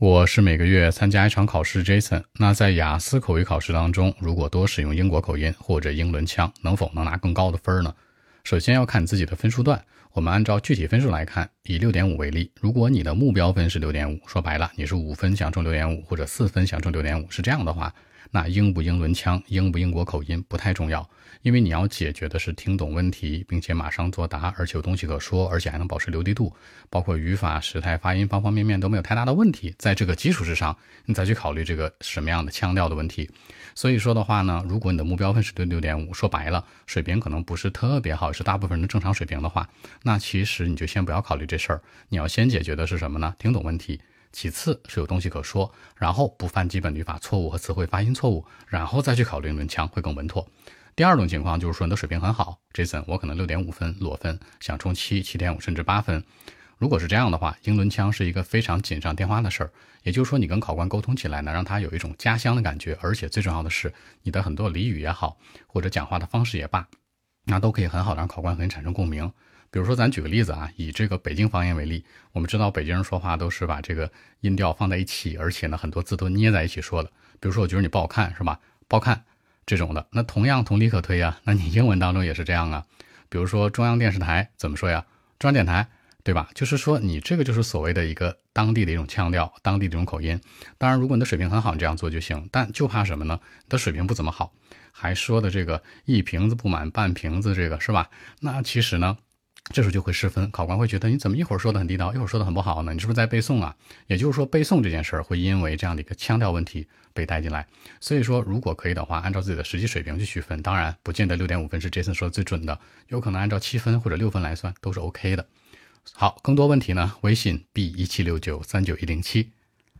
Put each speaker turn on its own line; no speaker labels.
我是每个月参加一场考试，Jason。那在雅思口语考试当中，如果多使用英国口音或者英伦腔，能否能拿更高的分呢？首先要看自己的分数段。我们按照具体分数来看，以六点五为例，如果你的目标分是六点五，说白了你是五分想中六点五，或者四分想中六点五，是这样的话。那英不英伦腔，英不英国口音不太重要，因为你要解决的是听懂问题，并且马上作答，而且有东西可说，而且还能保持流利度，包括语法、时态、发音方方面面都没有太大的问题。在这个基础之上，你再去考虑这个什么样的腔调的问题。所以说的话呢，如果你的目标分是对六点五，说白了，水平可能不是特别好，是大部分人的正常水平的话，那其实你就先不要考虑这事儿，你要先解决的是什么呢？听懂问题。其次是有东西可说，然后不犯基本语法错误和词汇发音错误，然后再去考虑英伦腔会更稳妥。第二种情况就是说你的水平很好，Jason，我可能六点五分裸分，想冲七、七点五甚至八分。如果是这样的话，英伦腔是一个非常锦上添花的事儿。也就是说，你跟考官沟通起来呢，让他有一种家乡的感觉，而且最重要的是，你的很多俚语也好，或者讲话的方式也罢，那都可以很好的让考官和你产生共鸣。比如说，咱举个例子啊，以这个北京方言为例，我们知道北京人说话都是把这个音调放在一起，而且呢，很多字都捏在一起说的。比如说，我觉得你不好看，是吧？不好看这种的。那同样同理可推啊，那你英文当中也是这样啊。比如说中央电视台怎么说呀？中央电台，对吧？就是说你这个就是所谓的一个当地的一种腔调，当地的一种口音。当然，如果你的水平很好，你这样做就行。但就怕什么呢？你的水平不怎么好，还说的这个一瓶子不满半瓶子，这个是吧？那其实呢？这时候就会失分，考官会觉得你怎么一会儿说的很地道，一会儿说的很不好呢？你是不是在背诵啊？也就是说，背诵这件事儿会因为这样的一个腔调问题被带进来。所以说，如果可以的话，按照自己的实际水平去区分，当然不见得六点五分是 Jason 说的最准的，有可能按照七分或者六分来算都是 OK 的。好，更多问题呢？微信 b 一七六九三九一零七。